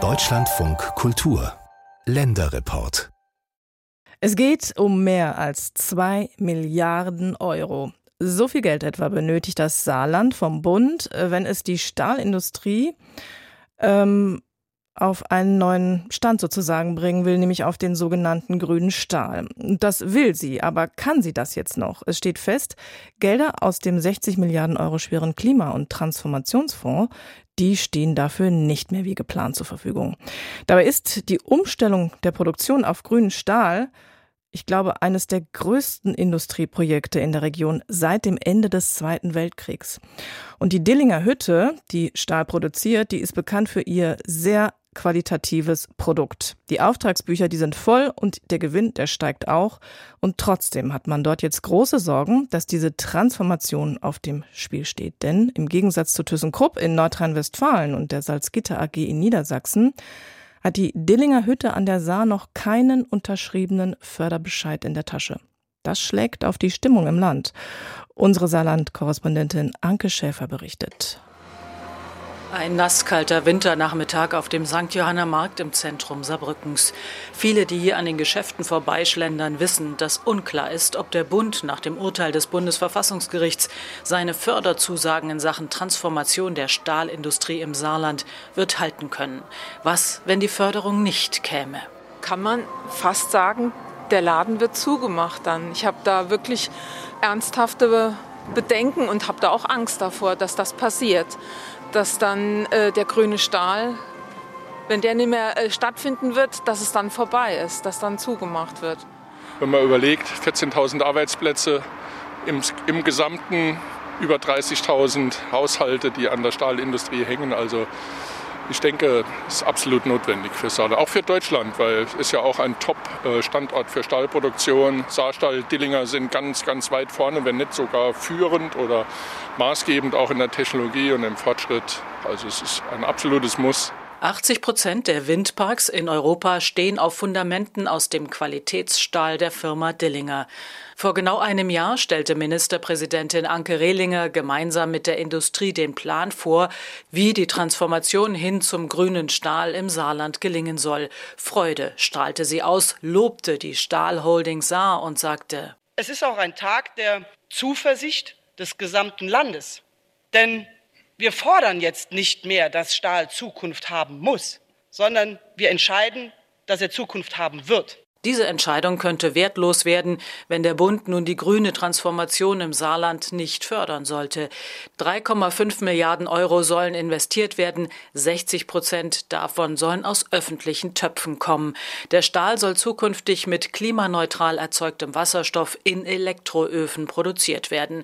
Deutschlandfunk Kultur Länderreport es geht um mehr als zwei Milliarden Euro. So viel Geld etwa benötigt das Saarland vom Bund, wenn es die Stahlindustrie ähm, auf einen neuen Stand sozusagen bringen will, nämlich auf den sogenannten grünen Stahl. Das will sie, aber kann sie das jetzt noch? Es steht fest, Gelder aus dem 60 Milliarden Euro schweren Klima- und Transformationsfonds, die stehen dafür nicht mehr wie geplant zur Verfügung. Dabei ist die Umstellung der Produktion auf grünen Stahl ich glaube, eines der größten Industrieprojekte in der Region seit dem Ende des Zweiten Weltkriegs. Und die Dillinger Hütte, die Stahl produziert, die ist bekannt für ihr sehr qualitatives Produkt. Die Auftragsbücher, die sind voll und der Gewinn, der steigt auch. Und trotzdem hat man dort jetzt große Sorgen, dass diese Transformation auf dem Spiel steht. Denn im Gegensatz zu ThyssenKrupp in Nordrhein-Westfalen und der Salzgitter AG in Niedersachsen hat die Dillinger Hütte an der Saar noch keinen unterschriebenen Förderbescheid in der Tasche. Das schlägt auf die Stimmung im Land. Unsere Saarland-Korrespondentin Anke Schäfer berichtet. Ein nasskalter Winternachmittag auf dem St. Johanner Markt im Zentrum Saarbrückens. Viele, die hier an den Geschäften vorbeischlendern, wissen, dass unklar ist, ob der Bund nach dem Urteil des Bundesverfassungsgerichts seine Förderzusagen in Sachen Transformation der Stahlindustrie im Saarland wird halten können. Was, wenn die Förderung nicht käme? Kann man fast sagen, der Laden wird zugemacht dann. Ich habe da wirklich ernsthafte Bedenken und habe da auch Angst davor, dass das passiert dass dann äh, der grüne Stahl, wenn der nicht mehr äh, stattfinden wird, dass es dann vorbei ist, dass dann zugemacht wird. Wenn man überlegt, 14.000 Arbeitsplätze im, im Gesamten, über 30.000 Haushalte, die an der Stahlindustrie hängen. Also ich denke, es ist absolut notwendig für Saarland, auch für Deutschland, weil es ist ja auch ein Top-Standort für Stahlproduktion. Saarstahl, Dillinger sind ganz, ganz weit vorne, wenn nicht sogar führend oder maßgebend auch in der Technologie und im Fortschritt. Also es ist ein absolutes Muss. 80 Prozent der Windparks in Europa stehen auf Fundamenten aus dem Qualitätsstahl der Firma Dillinger. Vor genau einem Jahr stellte Ministerpräsidentin Anke Rehlinger gemeinsam mit der Industrie den Plan vor, wie die Transformation hin zum grünen Stahl im Saarland gelingen soll. Freude strahlte sie aus, lobte die Stahlholding Saar und sagte, es ist auch ein Tag der Zuversicht des gesamten Landes. Denn wir fordern jetzt nicht mehr, dass Stahl Zukunft haben muss, sondern wir entscheiden, dass er Zukunft haben wird. Diese Entscheidung könnte wertlos werden, wenn der Bund nun die grüne Transformation im Saarland nicht fördern sollte. 3,5 Milliarden Euro sollen investiert werden, 60 Prozent davon sollen aus öffentlichen Töpfen kommen. Der Stahl soll zukünftig mit klimaneutral erzeugtem Wasserstoff in Elektroöfen produziert werden.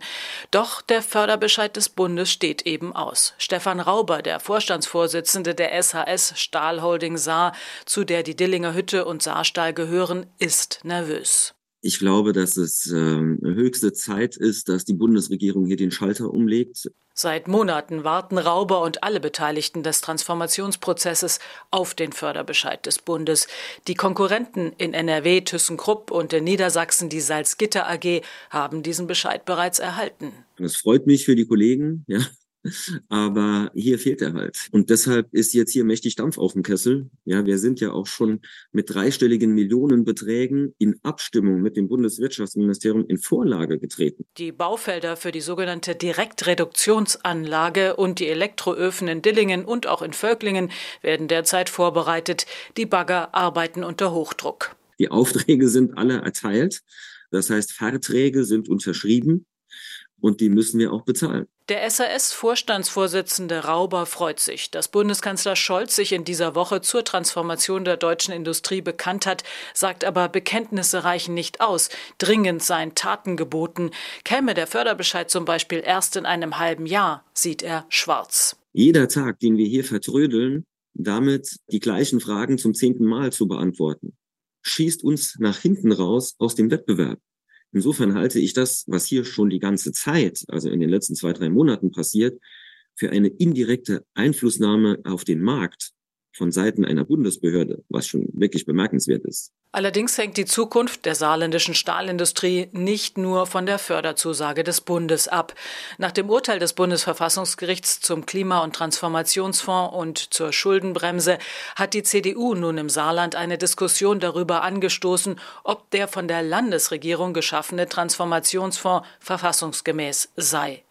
Doch der Förderbescheid des Bundes steht eben aus. Stefan Rauber, der Vorstandsvorsitzende der SHS Stahlholding Saar, zu der die Dillinger Hütte und Saarstahl gehören, hören, ist nervös. Ich glaube, dass es äh, höchste Zeit ist, dass die Bundesregierung hier den Schalter umlegt. Seit Monaten warten Rauber und alle Beteiligten des Transformationsprozesses auf den Förderbescheid des Bundes. Die Konkurrenten in NRW, ThyssenKrupp und in Niedersachsen, die Salzgitter AG, haben diesen Bescheid bereits erhalten. Das freut mich für die Kollegen, ja, aber hier fehlt er halt. Und deshalb ist jetzt hier mächtig Dampf auf dem Kessel. Ja, wir sind ja auch schon mit dreistelligen Millionenbeträgen in Abstimmung mit dem Bundeswirtschaftsministerium in Vorlage getreten. Die Baufelder für die sogenannte Direktreduktionsanlage und die Elektroöfen in Dillingen und auch in Völklingen werden derzeit vorbereitet. Die Bagger arbeiten unter Hochdruck. Die Aufträge sind alle erteilt. Das heißt, Verträge sind unterschrieben und die müssen wir auch bezahlen. Der SAS-Vorstandsvorsitzende Rauber freut sich, dass Bundeskanzler Scholz sich in dieser Woche zur Transformation der deutschen Industrie bekannt hat, sagt aber, Bekenntnisse reichen nicht aus. Dringend seien Taten geboten. Käme der Förderbescheid zum Beispiel erst in einem halben Jahr, sieht er schwarz. Jeder Tag, den wir hier vertrödeln, damit die gleichen Fragen zum zehnten Mal zu beantworten, schießt uns nach hinten raus aus dem Wettbewerb. Insofern halte ich das, was hier schon die ganze Zeit, also in den letzten zwei, drei Monaten passiert, für eine indirekte Einflussnahme auf den Markt von Seiten einer Bundesbehörde, was schon wirklich bemerkenswert ist. Allerdings hängt die Zukunft der saarländischen Stahlindustrie nicht nur von der Förderzusage des Bundes ab. Nach dem Urteil des Bundesverfassungsgerichts zum Klima- und Transformationsfonds und zur Schuldenbremse hat die CDU nun im Saarland eine Diskussion darüber angestoßen, ob der von der Landesregierung geschaffene Transformationsfonds verfassungsgemäß sei.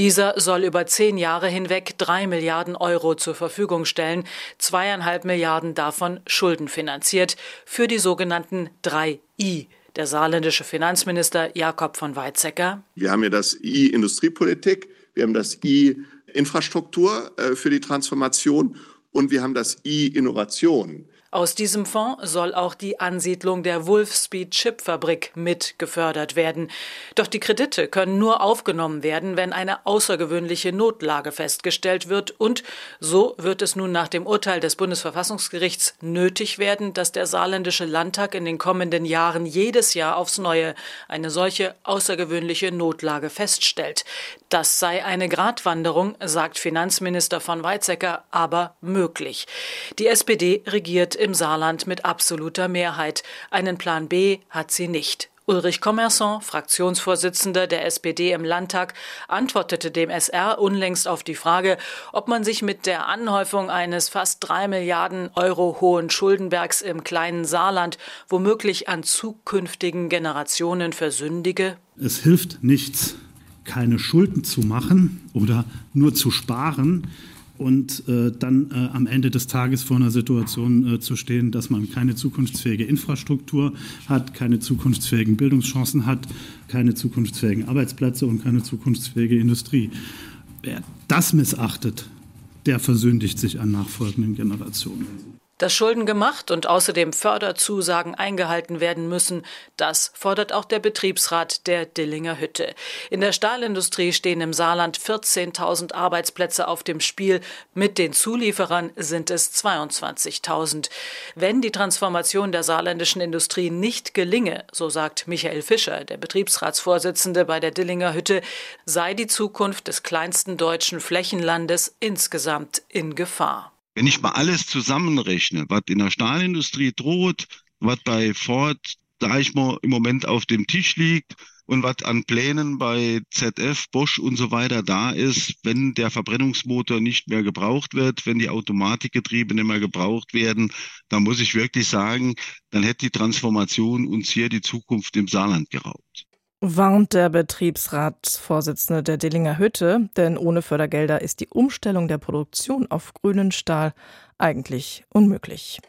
Dieser soll über zehn Jahre hinweg drei Milliarden Euro zur Verfügung stellen, zweieinhalb Milliarden davon schuldenfinanziert, für die sogenannten drei I. Der saarländische Finanzminister Jakob von Weizsäcker. Wir haben ja das I Industriepolitik, wir haben das I Infrastruktur äh, für die Transformation und wir haben das I Innovation. Aus diesem Fonds soll auch die Ansiedlung der Wolfspeed Chip Fabrik mit gefördert werden. Doch die Kredite können nur aufgenommen werden, wenn eine außergewöhnliche Notlage festgestellt wird. Und so wird es nun nach dem Urteil des Bundesverfassungsgerichts nötig werden, dass der saarländische Landtag in den kommenden Jahren jedes Jahr aufs Neue eine solche außergewöhnliche Notlage feststellt. Das sei eine Gratwanderung, sagt Finanzminister von Weizsäcker, aber möglich. Die SPD regiert im Saarland mit absoluter Mehrheit. Einen Plan B hat sie nicht. Ulrich Commerson, Fraktionsvorsitzender der SPD im Landtag, antwortete dem SR unlängst auf die Frage, ob man sich mit der Anhäufung eines fast drei Milliarden Euro hohen Schuldenbergs im kleinen Saarland womöglich an zukünftigen Generationen versündige. Es hilft nichts, keine Schulden zu machen oder nur zu sparen und äh, dann äh, am Ende des Tages vor einer Situation äh, zu stehen, dass man keine zukunftsfähige Infrastruktur hat, keine zukunftsfähigen Bildungschancen hat, keine zukunftsfähigen Arbeitsplätze und keine zukunftsfähige Industrie. Wer das missachtet, der versündigt sich an nachfolgenden Generationen. Dass Schulden gemacht und außerdem Förderzusagen eingehalten werden müssen, das fordert auch der Betriebsrat der Dillinger Hütte. In der Stahlindustrie stehen im Saarland 14.000 Arbeitsplätze auf dem Spiel. Mit den Zulieferern sind es 22.000. Wenn die Transformation der saarländischen Industrie nicht gelinge, so sagt Michael Fischer, der Betriebsratsvorsitzende bei der Dillinger Hütte, sei die Zukunft des kleinsten deutschen Flächenlandes insgesamt in Gefahr. Wenn ich mal alles zusammenrechne, was in der Stahlindustrie droht, was bei Ford, da ich mal im Moment auf dem Tisch liegt und was an Plänen bei ZF, Bosch und so weiter da ist, wenn der Verbrennungsmotor nicht mehr gebraucht wird, wenn die Automatikgetriebe nicht mehr gebraucht werden, dann muss ich wirklich sagen, dann hätte die Transformation uns hier die Zukunft im Saarland geraubt warnt der Betriebsratsvorsitzende der Dillinger Hütte, denn ohne Fördergelder ist die Umstellung der Produktion auf grünen Stahl eigentlich unmöglich.